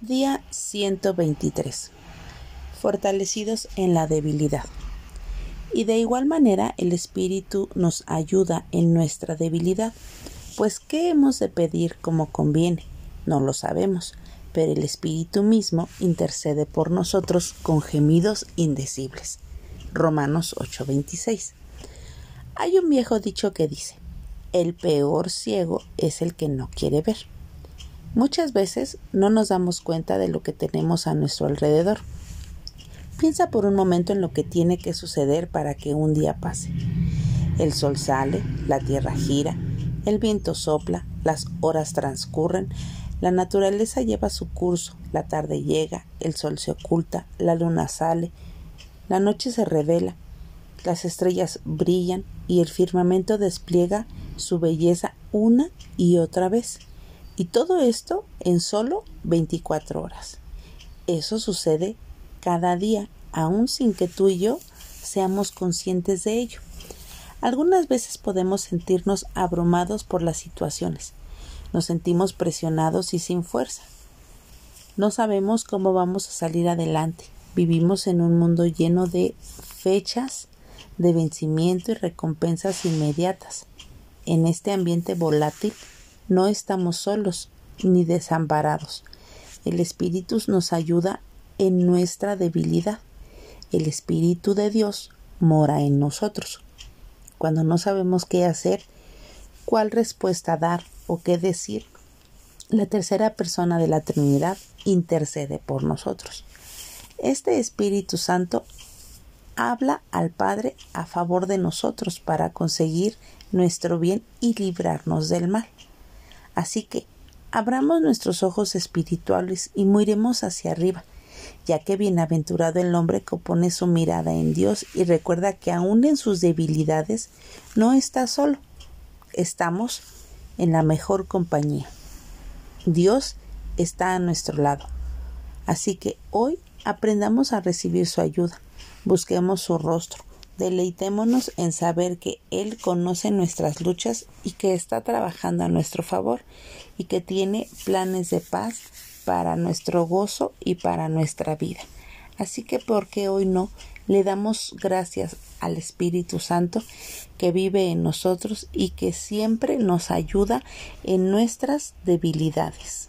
Día 123. Fortalecidos en la debilidad. Y de igual manera el Espíritu nos ayuda en nuestra debilidad, pues ¿qué hemos de pedir como conviene? No lo sabemos, pero el Espíritu mismo intercede por nosotros con gemidos indecibles. Romanos 8:26. Hay un viejo dicho que dice, el peor ciego es el que no quiere ver. Muchas veces no nos damos cuenta de lo que tenemos a nuestro alrededor. Piensa por un momento en lo que tiene que suceder para que un día pase. El sol sale, la tierra gira, el viento sopla, las horas transcurren, la naturaleza lleva su curso, la tarde llega, el sol se oculta, la luna sale, la noche se revela, las estrellas brillan y el firmamento despliega su belleza una y otra vez. Y todo esto en solo 24 horas. Eso sucede cada día, aun sin que tú y yo seamos conscientes de ello. Algunas veces podemos sentirnos abrumados por las situaciones. Nos sentimos presionados y sin fuerza. No sabemos cómo vamos a salir adelante. Vivimos en un mundo lleno de fechas de vencimiento y recompensas inmediatas. En este ambiente volátil no estamos solos ni desamparados. El Espíritu nos ayuda en nuestra debilidad. El Espíritu de Dios mora en nosotros. Cuando no sabemos qué hacer, cuál respuesta dar o qué decir, la tercera persona de la Trinidad intercede por nosotros. Este Espíritu Santo habla al Padre a favor de nosotros para conseguir nuestro bien y librarnos del mal. Así que abramos nuestros ojos espirituales y miremos hacia arriba, ya que bienaventurado el hombre que pone su mirada en Dios y recuerda que aun en sus debilidades no está solo, estamos en la mejor compañía. Dios está a nuestro lado. Así que hoy aprendamos a recibir su ayuda, busquemos su rostro, Deleitémonos en saber que Él conoce nuestras luchas y que está trabajando a nuestro favor y que tiene planes de paz para nuestro gozo y para nuestra vida. Así que, ¿por qué hoy no le damos gracias al Espíritu Santo que vive en nosotros y que siempre nos ayuda en nuestras debilidades?